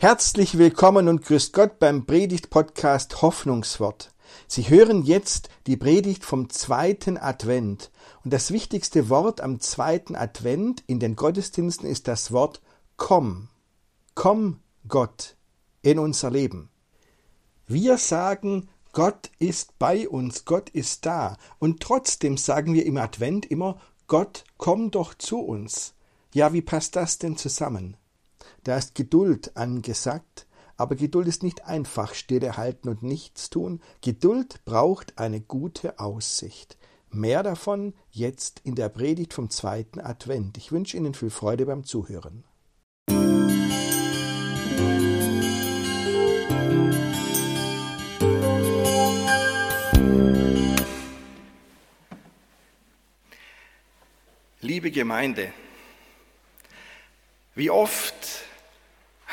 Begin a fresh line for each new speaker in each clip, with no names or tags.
Herzlich willkommen und grüßt Gott beim Predigt-Podcast Hoffnungswort. Sie hören jetzt die Predigt vom zweiten Advent. Und das wichtigste Wort am zweiten Advent in den Gottesdiensten ist das Wort Komm. Komm, Gott, in unser Leben. Wir sagen, Gott ist bei uns, Gott ist da. Und trotzdem sagen wir im Advent immer, Gott, komm doch zu uns. Ja, wie passt das denn zusammen? Da ist Geduld angesagt, aber Geduld ist nicht einfach stillehalten und nichts tun. Geduld braucht eine gute Aussicht. Mehr davon jetzt in der Predigt vom zweiten Advent. Ich wünsche Ihnen viel Freude beim Zuhören.
Liebe Gemeinde, wie oft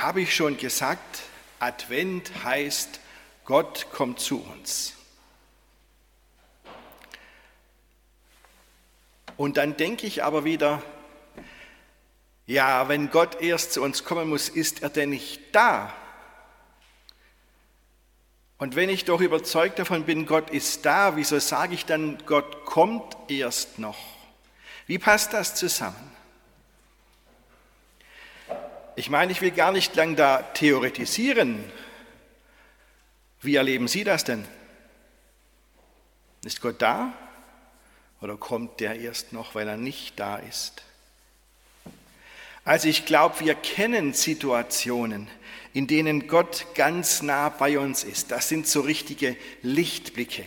habe ich schon gesagt, Advent heißt, Gott kommt zu uns. Und dann denke ich aber wieder, ja, wenn Gott erst zu uns kommen muss, ist er denn nicht da? Und wenn ich doch überzeugt davon bin, Gott ist da, wieso sage ich dann, Gott kommt erst noch? Wie passt das zusammen? Ich meine, ich will gar nicht lang da theoretisieren. Wie erleben Sie das denn? Ist Gott da oder kommt der erst noch, weil er nicht da ist? Also ich glaube, wir kennen Situationen, in denen Gott ganz nah bei uns ist. Das sind so richtige Lichtblicke.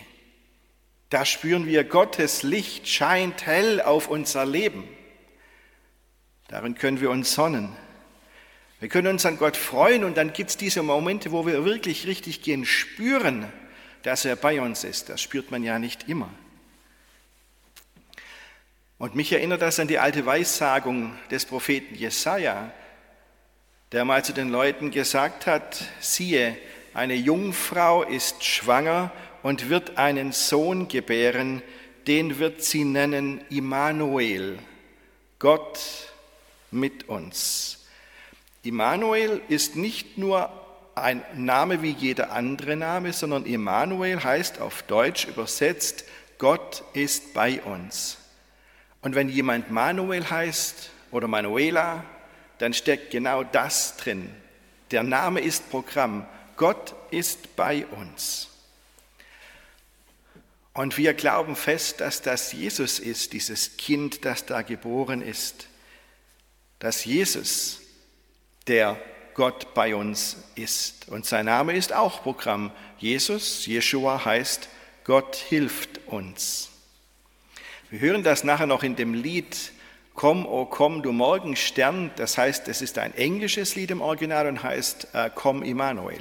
Da spüren wir, Gottes Licht scheint hell auf unser Leben. Darin können wir uns sonnen. Wir können uns an Gott freuen und dann gibt es diese Momente, wo wir wirklich richtig gehen, spüren, dass er bei uns ist. Das spürt man ja nicht immer. Und mich erinnert das an die alte Weissagung des Propheten Jesaja, der mal zu den Leuten gesagt hat: Siehe, eine Jungfrau ist schwanger und wird einen Sohn gebären, den wird sie nennen Immanuel, Gott mit uns. Immanuel ist nicht nur ein Name wie jeder andere Name, sondern Immanuel heißt auf Deutsch übersetzt, Gott ist bei uns. Und wenn jemand Manuel heißt oder Manuela, dann steckt genau das drin. Der Name ist Programm. Gott ist bei uns. Und wir glauben fest, dass das Jesus ist, dieses Kind, das da geboren ist. Dass Jesus der Gott bei uns ist. Und sein Name ist auch Programm. Jesus, Jeshua heißt, Gott hilft uns. Wir hören das nachher noch in dem Lied Komm, oh komm, du Morgenstern. Das heißt, es ist ein englisches Lied im Original und heißt äh, Komm, Immanuel.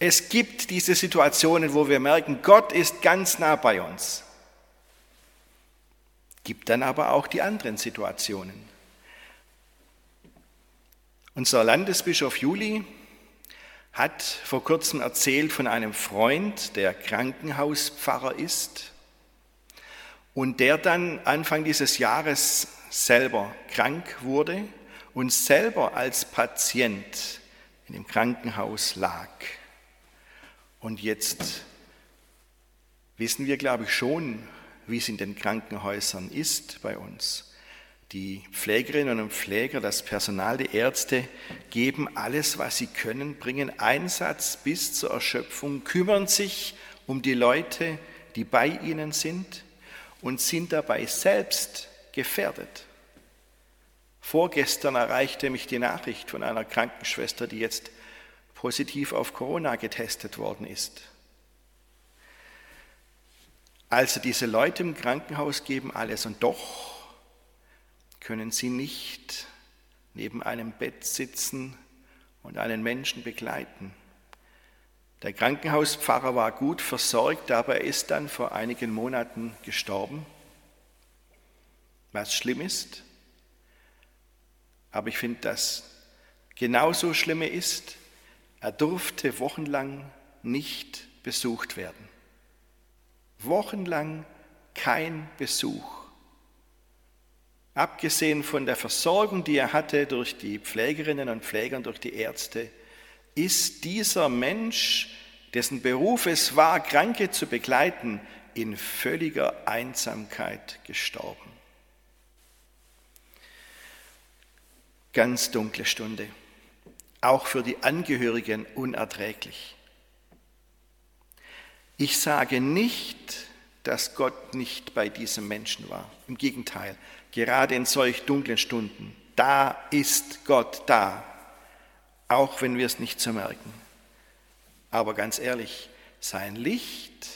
Es gibt diese Situationen, wo wir merken, Gott ist ganz nah bei uns. Gibt dann aber auch die anderen Situationen. Unser Landesbischof Juli hat vor kurzem erzählt von einem Freund, der Krankenhauspfarrer ist und der dann Anfang dieses Jahres selber krank wurde und selber als Patient in dem Krankenhaus lag. Und jetzt wissen wir, glaube ich, schon, wie es in den Krankenhäusern ist bei uns. Die Pflegerinnen und Pfleger, das Personal, die Ärzte geben alles, was sie können, bringen Einsatz bis zur Erschöpfung, kümmern sich um die Leute, die bei ihnen sind und sind dabei selbst gefährdet. Vorgestern erreichte mich die Nachricht von einer Krankenschwester, die jetzt positiv auf Corona getestet worden ist. Also diese Leute im Krankenhaus geben alles und doch können Sie nicht neben einem Bett sitzen und einen Menschen begleiten. Der Krankenhauspfarrer war gut versorgt, aber er ist dann vor einigen Monaten gestorben, was schlimm ist. Aber ich finde, dass genauso schlimme ist, er durfte wochenlang nicht besucht werden. Wochenlang kein Besuch. Abgesehen von der Versorgung, die er hatte durch die Pflegerinnen und Pfleger und durch die Ärzte, ist dieser Mensch, dessen Beruf es war, Kranke zu begleiten, in völliger Einsamkeit gestorben. Ganz dunkle Stunde, auch für die Angehörigen unerträglich. Ich sage nicht, dass Gott nicht bei diesem Menschen war. Im Gegenteil, gerade in solch dunklen Stunden, da ist Gott da, auch wenn wir es nicht so merken. Aber ganz ehrlich, sein Licht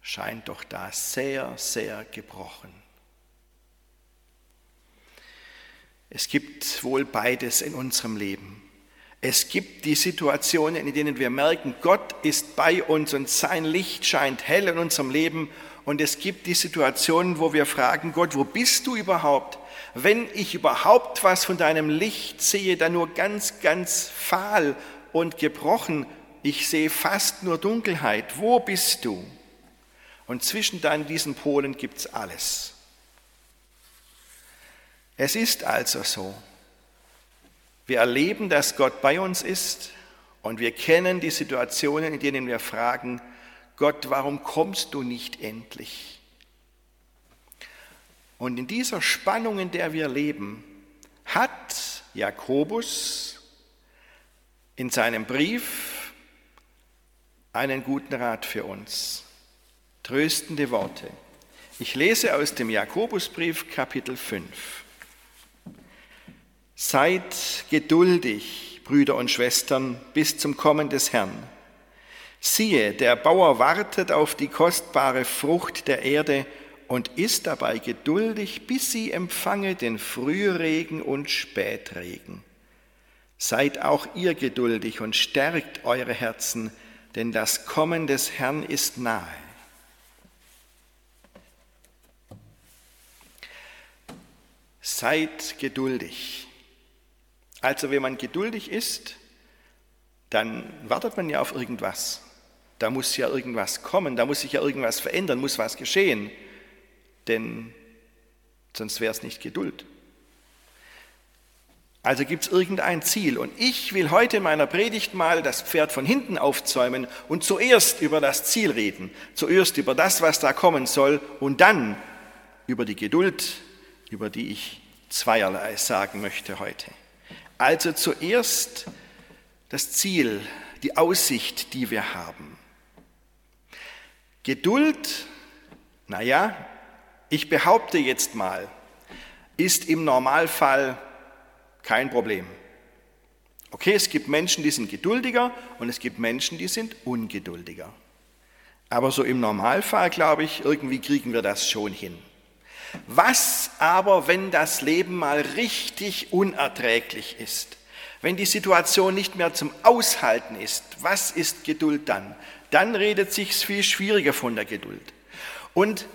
scheint doch da sehr, sehr gebrochen. Es gibt wohl beides in unserem Leben. Es gibt die Situationen, in denen wir merken, Gott ist bei uns und sein Licht scheint hell in unserem Leben. Und es gibt die Situationen, wo wir fragen, Gott, wo bist du überhaupt? Wenn ich überhaupt was von deinem Licht sehe, dann nur ganz, ganz fahl und gebrochen. Ich sehe fast nur Dunkelheit. Wo bist du? Und zwischen dann diesen Polen gibt es alles. Es ist also so, wir erleben, dass Gott bei uns ist und wir kennen die Situationen, in denen wir fragen, Gott, warum kommst du nicht endlich? Und in dieser Spannung, in der wir leben, hat Jakobus in seinem Brief einen guten Rat für uns. Tröstende Worte. Ich lese aus dem Jakobusbrief Kapitel 5. Seid geduldig, Brüder und Schwestern, bis zum Kommen des Herrn. Siehe, der Bauer wartet auf die kostbare Frucht der Erde und ist dabei geduldig, bis sie empfange den Frühregen und Spätregen. Seid auch ihr geduldig und stärkt eure Herzen, denn das Kommen des Herrn ist nahe. Seid geduldig. Also wenn man geduldig ist, dann wartet man ja auf irgendwas. Da muss ja irgendwas kommen, da muss sich ja irgendwas verändern, muss was geschehen. Denn sonst wäre es nicht Geduld. Also gibt es irgendein Ziel. Und ich will heute in meiner Predigt mal das Pferd von hinten aufzäumen und zuerst über das Ziel reden. Zuerst über das, was da kommen soll und dann über die Geduld, über die ich zweierlei sagen möchte heute. Also zuerst das Ziel, die Aussicht, die wir haben. Geduld, naja, ich behaupte jetzt mal, ist im Normalfall kein Problem. Okay, es gibt Menschen, die sind geduldiger und es gibt Menschen, die sind ungeduldiger. Aber so im Normalfall, glaube ich, irgendwie kriegen wir das schon hin. Was aber, wenn das Leben mal richtig unerträglich ist? Wenn die Situation nicht mehr zum Aushalten ist, was ist Geduld dann? Dann redet sich viel schwieriger von der Geduld. Und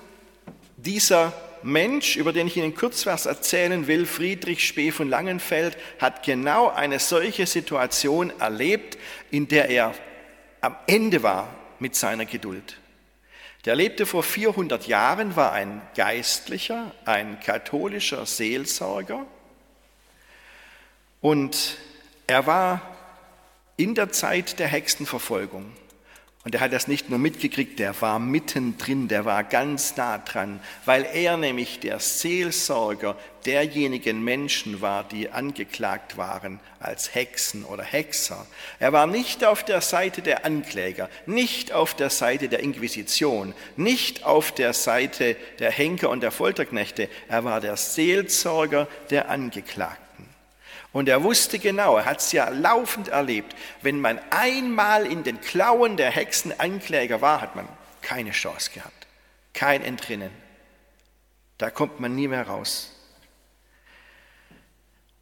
dieser Mensch, über den ich Ihnen kurz was erzählen will, Friedrich Spee von Langenfeld, hat genau eine solche Situation erlebt, in der er am Ende war mit seiner Geduld. Der lebte vor 400 Jahren, war ein Geistlicher, ein katholischer Seelsorger und er war in der Zeit der Hexenverfolgung. Und er hat das nicht nur mitgekriegt, der war mittendrin, der war ganz nah dran, weil er nämlich der Seelsorger derjenigen Menschen war, die angeklagt waren als Hexen oder Hexer. Er war nicht auf der Seite der Ankläger, nicht auf der Seite der Inquisition, nicht auf der Seite der Henker und der Folterknechte, er war der Seelsorger der Angeklagten. Und er wusste genau, er hat es ja laufend erlebt, wenn man einmal in den Klauen der Hexenankläger war, hat man keine Chance gehabt, kein Entrinnen. Da kommt man nie mehr raus.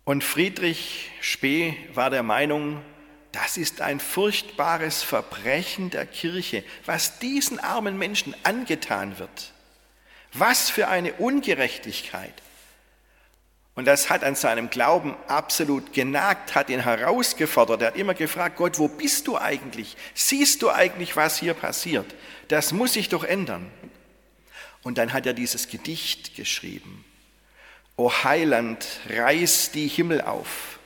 Und Friedrich Spee war der Meinung, das ist ein furchtbares Verbrechen der Kirche, was diesen armen Menschen angetan wird. Was für eine Ungerechtigkeit. Und das hat an seinem Glauben absolut genagt, hat ihn herausgefordert. Er hat immer gefragt, Gott, wo bist du eigentlich? Siehst du eigentlich, was hier passiert? Das muss sich doch ändern. Und dann hat er dieses Gedicht geschrieben. O Heiland, reiß die Himmel auf.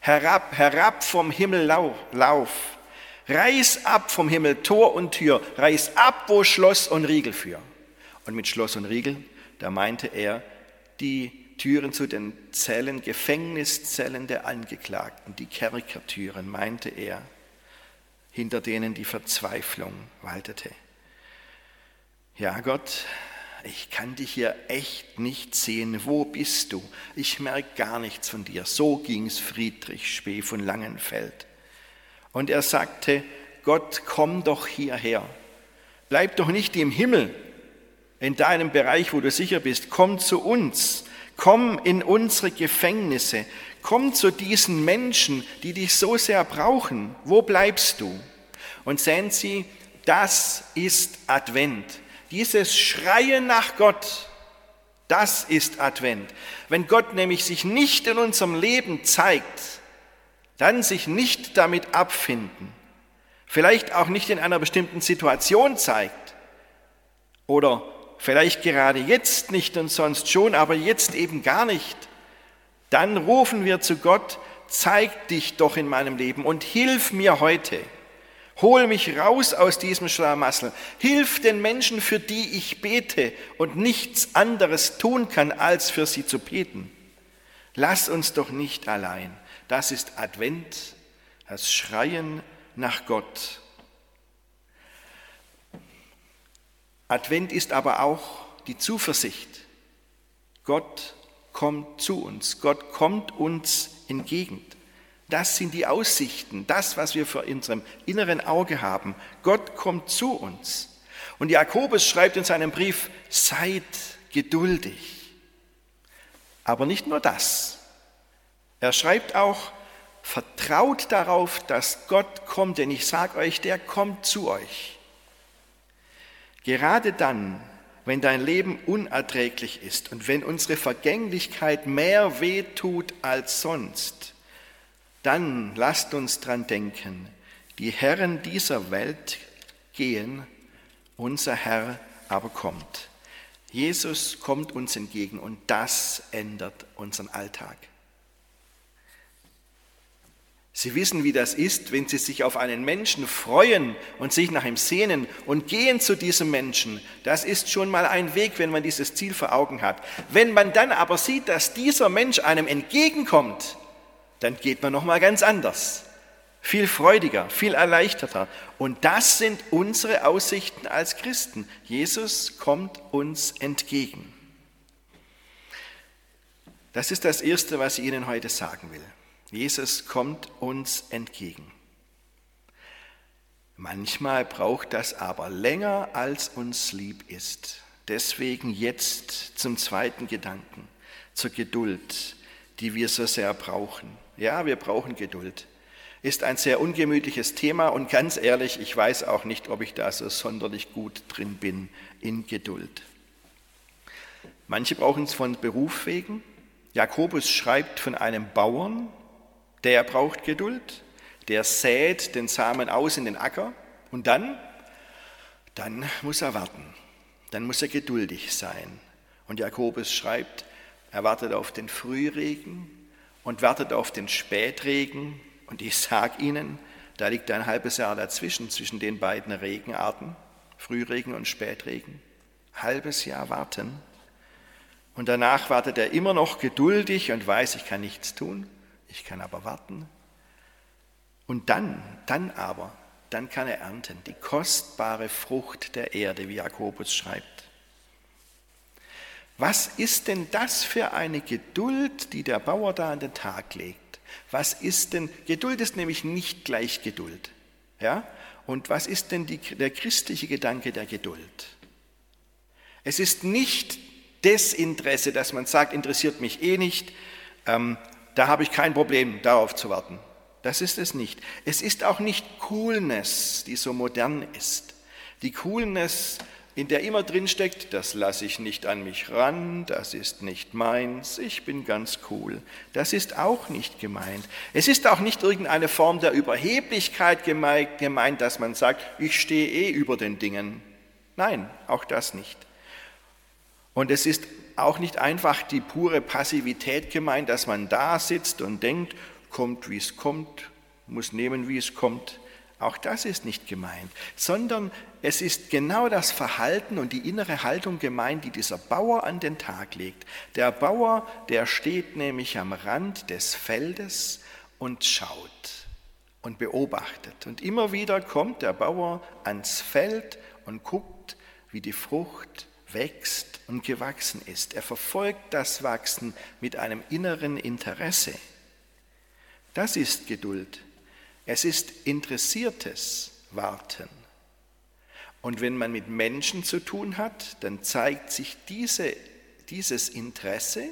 Herab, herab vom Himmel lauf. Reiß ab vom Himmel Tor und Tür. Reiß ab, wo Schloss und Riegel für. Und mit Schloss und Riegel, da meinte er die Türen zu den Zellen, Gefängniszellen der Angeklagten, die Kerkertüren, meinte er, hinter denen die Verzweiflung waltete. Ja, Gott, ich kann dich hier echt nicht sehen. Wo bist du? Ich merke gar nichts von dir. So ging's Friedrich Spee von Langenfeld. Und er sagte, Gott, komm doch hierher. Bleib doch nicht im Himmel, in deinem Bereich, wo du sicher bist. Komm zu uns. Komm in unsere Gefängnisse. Komm zu diesen Menschen, die dich so sehr brauchen. Wo bleibst du? Und sehen Sie, das ist Advent. Dieses Schreien nach Gott, das ist Advent. Wenn Gott nämlich sich nicht in unserem Leben zeigt, dann sich nicht damit abfinden, vielleicht auch nicht in einer bestimmten Situation zeigt oder vielleicht gerade jetzt nicht und sonst schon, aber jetzt eben gar nicht, dann rufen wir zu Gott, zeig dich doch in meinem Leben und hilf mir heute. Hol mich raus aus diesem Schlamassel. Hilf den Menschen, für die ich bete und nichts anderes tun kann, als für sie zu beten. Lass uns doch nicht allein. Das ist Advent, das Schreien nach Gott. Advent ist aber auch die Zuversicht. Gott kommt zu uns. Gott kommt uns entgegen. Das sind die Aussichten, das, was wir vor unserem inneren Auge haben. Gott kommt zu uns. Und Jakobus schreibt in seinem Brief, seid geduldig. Aber nicht nur das. Er schreibt auch, vertraut darauf, dass Gott kommt, denn ich sage euch, der kommt zu euch. Gerade dann, wenn dein Leben unerträglich ist und wenn unsere Vergänglichkeit mehr wehtut als sonst, dann lasst uns dran denken, die Herren dieser Welt gehen, unser Herr aber kommt. Jesus kommt uns entgegen und das ändert unseren Alltag. Sie wissen, wie das ist, wenn Sie sich auf einen Menschen freuen und sich nach ihm sehnen und gehen zu diesem Menschen. Das ist schon mal ein Weg, wenn man dieses Ziel vor Augen hat. Wenn man dann aber sieht, dass dieser Mensch einem entgegenkommt, dann geht man noch mal ganz anders. Viel freudiger, viel erleichterter. Und das sind unsere Aussichten als Christen. Jesus kommt uns entgegen. Das ist das Erste, was ich Ihnen heute sagen will. Jesus kommt uns entgegen. Manchmal braucht das aber länger, als uns lieb ist. Deswegen jetzt zum zweiten Gedanken, zur Geduld, die wir so sehr brauchen. Ja, wir brauchen Geduld. Ist ein sehr ungemütliches Thema und ganz ehrlich, ich weiß auch nicht, ob ich da so sonderlich gut drin bin in Geduld. Manche brauchen es von Beruf wegen. Jakobus schreibt von einem Bauern, der braucht Geduld, der sät den Samen aus in den Acker und dann, dann muss er warten, dann muss er geduldig sein. Und Jakobus schreibt, er wartet auf den Frühregen, und wartet auf den Spätregen. Und ich sage Ihnen, da liegt ein halbes Jahr dazwischen, zwischen den beiden Regenarten, Frühregen und Spätregen. Halbes Jahr warten. Und danach wartet er immer noch geduldig und weiß, ich kann nichts tun, ich kann aber warten. Und dann, dann aber, dann kann er ernten, die kostbare Frucht der Erde, wie Jakobus schreibt. Was ist denn das für eine Geduld, die der Bauer da an den Tag legt? Was ist denn, Geduld ist nämlich nicht gleich Geduld. Ja? Und was ist denn die, der christliche Gedanke der Geduld? Es ist nicht Desinteresse, dass man sagt, interessiert mich eh nicht, ähm, da habe ich kein Problem, darauf zu warten. Das ist es nicht. Es ist auch nicht Coolness, die so modern ist. Die Coolness in der immer drin steckt, das lasse ich nicht an mich ran, das ist nicht meins, ich bin ganz cool. Das ist auch nicht gemeint. Es ist auch nicht irgendeine Form der Überheblichkeit gemeint, dass man sagt, ich stehe eh über den Dingen. Nein, auch das nicht. Und es ist auch nicht einfach die pure Passivität gemeint, dass man da sitzt und denkt, kommt wie es kommt, muss nehmen wie es kommt. Auch das ist nicht gemeint, sondern es ist genau das Verhalten und die innere Haltung gemeint, die dieser Bauer an den Tag legt. Der Bauer, der steht nämlich am Rand des Feldes und schaut und beobachtet. Und immer wieder kommt der Bauer ans Feld und guckt, wie die Frucht wächst und gewachsen ist. Er verfolgt das Wachsen mit einem inneren Interesse. Das ist Geduld. Es ist interessiertes Warten. Und wenn man mit Menschen zu tun hat, dann zeigt sich diese, dieses Interesse,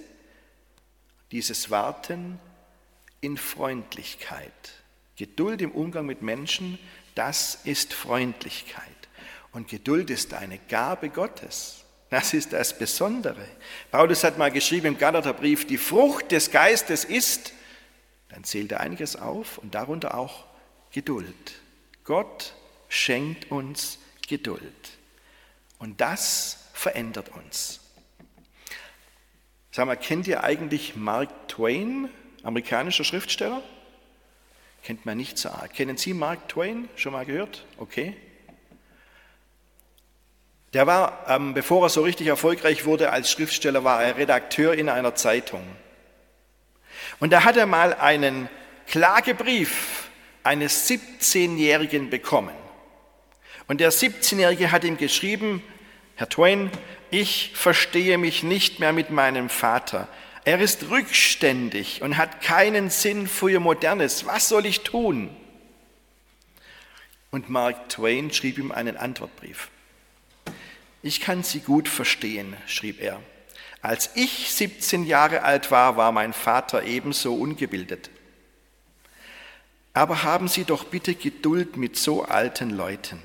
dieses Warten in Freundlichkeit. Geduld im Umgang mit Menschen, das ist Freundlichkeit. Und Geduld ist eine Gabe Gottes. Das ist das Besondere. Paulus hat mal geschrieben im Galaterbrief, die Frucht des Geistes ist dann zählt er einiges auf und darunter auch Geduld. Gott schenkt uns Geduld. Und das verändert uns. Sag mal, kennt ihr eigentlich Mark Twain, amerikanischer Schriftsteller? Kennt man nicht so arg. Kennen Sie Mark Twain? Schon mal gehört? Okay. Der war, ähm, bevor er so richtig erfolgreich wurde als Schriftsteller, war er Redakteur in einer Zeitung. Und da hat er mal einen Klagebrief eines 17-Jährigen bekommen. Und der 17-Jährige hat ihm geschrieben, Herr Twain, ich verstehe mich nicht mehr mit meinem Vater. Er ist rückständig und hat keinen Sinn für Modernes. Was soll ich tun? Und Mark Twain schrieb ihm einen Antwortbrief. Ich kann Sie gut verstehen, schrieb er. Als ich 17 Jahre alt war, war mein Vater ebenso ungebildet. Aber haben Sie doch bitte Geduld mit so alten Leuten.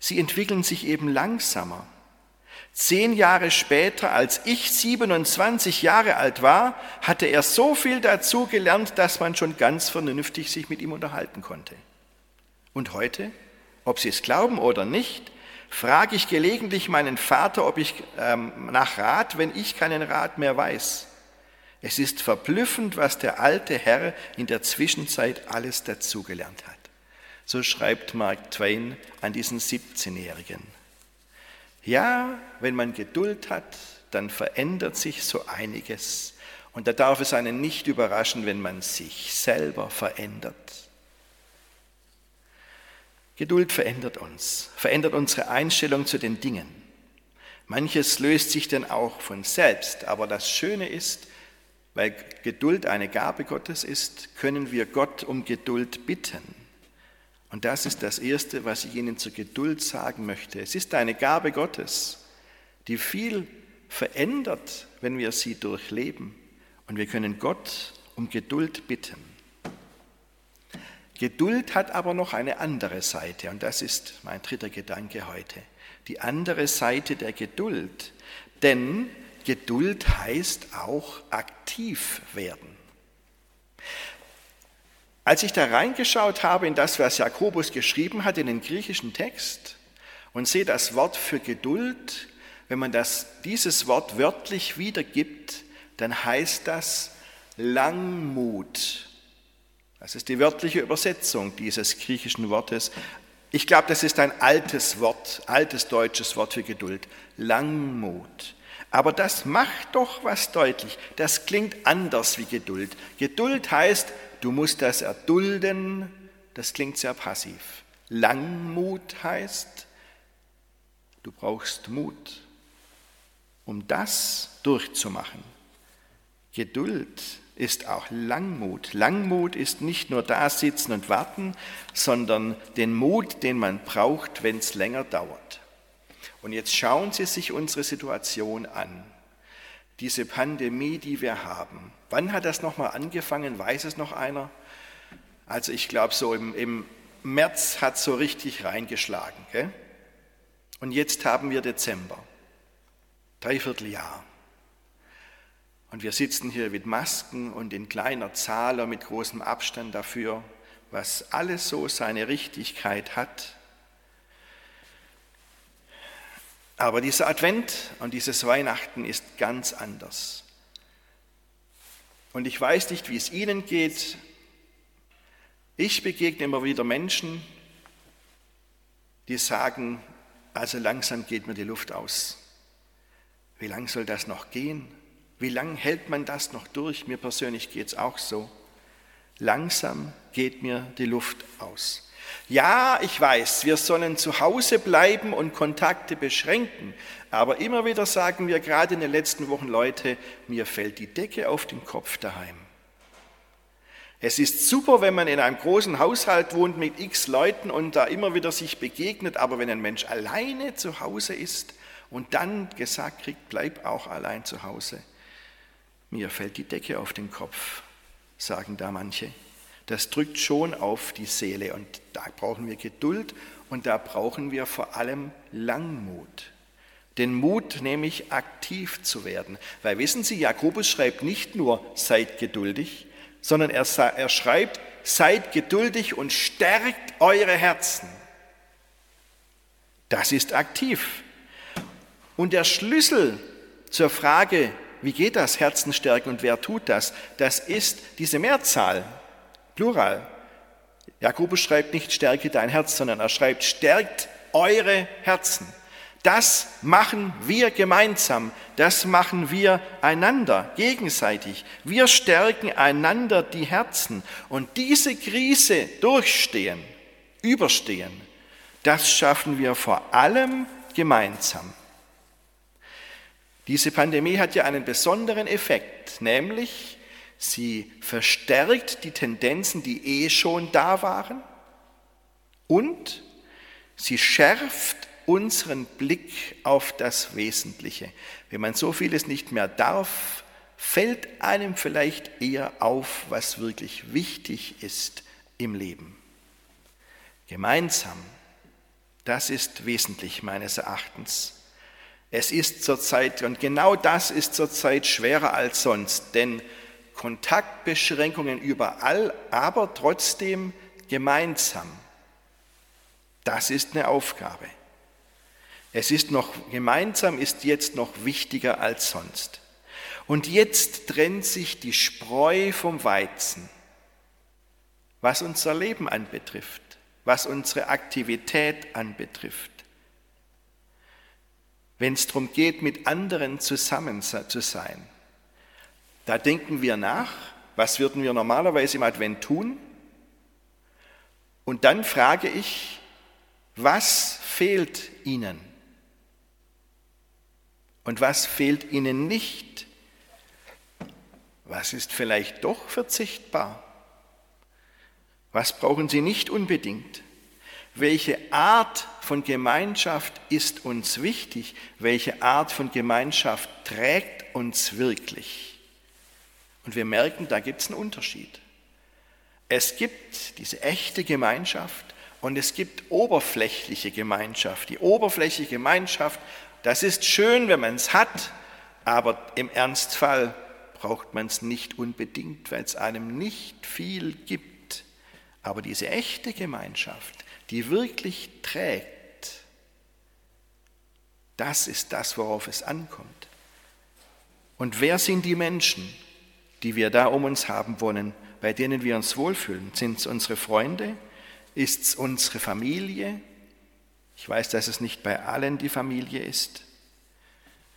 Sie entwickeln sich eben langsamer. Zehn Jahre später, als ich 27 Jahre alt war, hatte er so viel dazu gelernt, dass man schon ganz vernünftig sich mit ihm unterhalten konnte. Und heute, ob Sie es glauben oder nicht, frage ich gelegentlich meinen Vater, ob ich ähm, nach Rat, wenn ich keinen Rat mehr weiß. Es ist verblüffend, was der alte Herr in der Zwischenzeit alles dazugelernt hat. So schreibt Mark Twain an diesen 17-Jährigen. Ja, wenn man Geduld hat, dann verändert sich so einiges. Und da darf es einen nicht überraschen, wenn man sich selber verändert. Geduld verändert uns, verändert unsere Einstellung zu den Dingen. Manches löst sich dann auch von selbst, aber das Schöne ist, weil Geduld eine Gabe Gottes ist, können wir Gott um Geduld bitten. Und das ist das Erste, was ich Ihnen zur Geduld sagen möchte. Es ist eine Gabe Gottes, die viel verändert, wenn wir sie durchleben. Und wir können Gott um Geduld bitten. Geduld hat aber noch eine andere Seite und das ist mein dritter Gedanke heute. Die andere Seite der Geduld. Denn Geduld heißt auch aktiv werden. Als ich da reingeschaut habe in das, was Jakobus geschrieben hat in den griechischen Text und sehe das Wort für Geduld, wenn man das, dieses Wort wörtlich wiedergibt, dann heißt das Langmut. Das ist die wörtliche Übersetzung dieses griechischen Wortes. Ich glaube, das ist ein altes Wort, altes deutsches Wort für Geduld. Langmut. Aber das macht doch was deutlich. Das klingt anders wie Geduld. Geduld heißt, du musst das erdulden. Das klingt sehr passiv. Langmut heißt, du brauchst Mut, um das durchzumachen. Geduld ist auch Langmut. Langmut ist nicht nur da sitzen und warten, sondern den Mut, den man braucht, wenn es länger dauert. Und jetzt schauen Sie sich unsere Situation an. Diese Pandemie, die wir haben. Wann hat das nochmal angefangen? Weiß es noch einer? Also ich glaube, so im, im März hat so richtig reingeschlagen. Gell? Und jetzt haben wir Dezember. Dreiviertel Jahr. Und wir sitzen hier mit Masken und in kleiner Zahl und mit großem Abstand dafür, was alles so seine Richtigkeit hat. Aber dieser Advent und dieses Weihnachten ist ganz anders. Und ich weiß nicht, wie es Ihnen geht. Ich begegne immer wieder Menschen, die sagen, also langsam geht mir die Luft aus. Wie lang soll das noch gehen? Wie lang hält man das noch durch? Mir persönlich geht es auch so. Langsam geht mir die Luft aus. Ja, ich weiß, wir sollen zu Hause bleiben und Kontakte beschränken, aber immer wieder sagen wir gerade in den letzten Wochen, Leute, mir fällt die Decke auf den Kopf daheim. Es ist super, wenn man in einem großen Haushalt wohnt mit x Leuten und da immer wieder sich begegnet, aber wenn ein Mensch alleine zu Hause ist und dann gesagt kriegt, bleib auch allein zu Hause, mir fällt die Decke auf den Kopf, sagen da manche. Das drückt schon auf die Seele und da brauchen wir Geduld und da brauchen wir vor allem Langmut. Den Mut, nämlich aktiv zu werden. Weil wissen Sie, Jakobus schreibt nicht nur, seid geduldig, sondern er, er schreibt, seid geduldig und stärkt eure Herzen. Das ist aktiv. Und der Schlüssel zur Frage, wie geht das Herzen stärken und wer tut das? Das ist diese Mehrzahl, Plural. Jakobus schreibt nicht stärke dein Herz, sondern er schreibt stärkt eure Herzen. Das machen wir gemeinsam, das machen wir einander, gegenseitig. Wir stärken einander die Herzen und diese Krise durchstehen, überstehen, das schaffen wir vor allem gemeinsam. Diese Pandemie hat ja einen besonderen Effekt, nämlich sie verstärkt die Tendenzen, die eh schon da waren und sie schärft unseren Blick auf das Wesentliche. Wenn man so vieles nicht mehr darf, fällt einem vielleicht eher auf, was wirklich wichtig ist im Leben. Gemeinsam, das ist wesentlich meines Erachtens. Es ist zurzeit, und genau das ist zurzeit schwerer als sonst, denn Kontaktbeschränkungen überall, aber trotzdem gemeinsam. Das ist eine Aufgabe. Es ist noch gemeinsam, ist jetzt noch wichtiger als sonst. Und jetzt trennt sich die Spreu vom Weizen, was unser Leben anbetrifft, was unsere Aktivität anbetrifft wenn es darum geht, mit anderen zusammen zu sein. Da denken wir nach, was würden wir normalerweise im Advent tun? Und dann frage ich, was fehlt Ihnen? Und was fehlt Ihnen nicht? Was ist vielleicht doch verzichtbar? Was brauchen Sie nicht unbedingt? Welche Art von Gemeinschaft ist uns wichtig? Welche Art von Gemeinschaft trägt uns wirklich? Und wir merken, da gibt es einen Unterschied. Es gibt diese echte Gemeinschaft und es gibt oberflächliche Gemeinschaft. Die oberflächliche Gemeinschaft, das ist schön, wenn man es hat, aber im Ernstfall braucht man es nicht unbedingt, weil es einem nicht viel gibt. Aber diese echte Gemeinschaft, die wirklich trägt, das ist das, worauf es ankommt. Und wer sind die Menschen, die wir da um uns haben wollen, bei denen wir uns wohlfühlen? Sind es unsere Freunde? Ist es unsere Familie? Ich weiß, dass es nicht bei allen die Familie ist.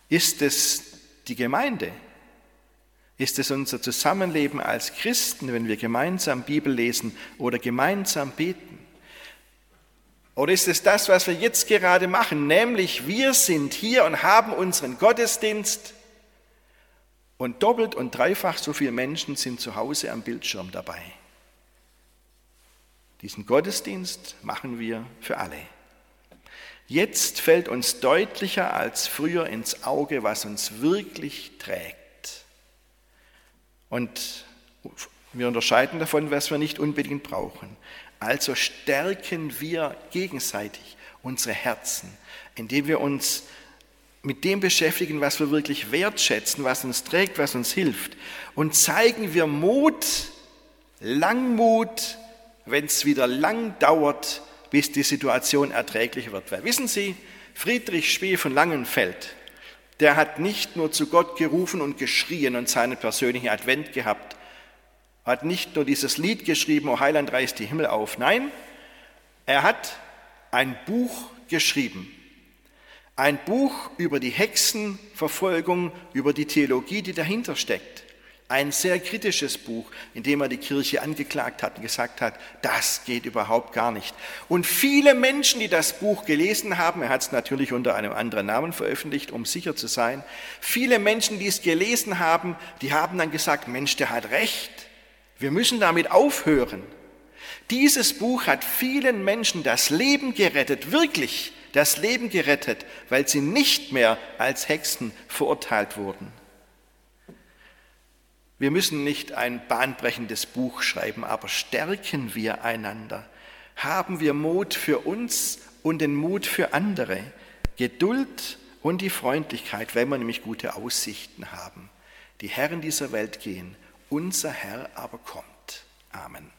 Ist es die Gemeinde? Ist es unser Zusammenleben als Christen, wenn wir gemeinsam Bibel lesen oder gemeinsam beten? Oder ist es das, was wir jetzt gerade machen, nämlich wir sind hier und haben unseren Gottesdienst und doppelt und dreifach so viele Menschen sind zu Hause am Bildschirm dabei. Diesen Gottesdienst machen wir für alle. Jetzt fällt uns deutlicher als früher ins Auge, was uns wirklich trägt. Und wir unterscheiden davon, was wir nicht unbedingt brauchen. Also stärken wir gegenseitig unsere Herzen, indem wir uns mit dem beschäftigen, was wir wirklich wertschätzen, was uns trägt, was uns hilft. Und zeigen wir Mut, Langmut, wenn es wieder lang dauert, bis die Situation erträglich wird. Weil wissen Sie, Friedrich Spee von Langenfeld, der hat nicht nur zu Gott gerufen und geschrien und seinen persönlichen Advent gehabt, hat nicht nur dieses Lied geschrieben, O Heiland reißt die Himmel auf, nein, er hat ein Buch geschrieben. Ein Buch über die Hexenverfolgung, über die Theologie, die dahinter steckt. Ein sehr kritisches Buch, in dem er die Kirche angeklagt hat und gesagt hat, das geht überhaupt gar nicht. Und viele Menschen, die das Buch gelesen haben, er hat es natürlich unter einem anderen Namen veröffentlicht, um sicher zu sein, viele Menschen, die es gelesen haben, die haben dann gesagt, Mensch, der hat recht, wir müssen damit aufhören. Dieses Buch hat vielen Menschen das Leben gerettet, wirklich das Leben gerettet, weil sie nicht mehr als Hexen verurteilt wurden. Wir müssen nicht ein bahnbrechendes Buch schreiben, aber stärken wir einander. Haben wir Mut für uns und den Mut für andere. Geduld und die Freundlichkeit, wenn wir nämlich gute Aussichten haben. Die Herren dieser Welt gehen, unser Herr aber kommt. Amen.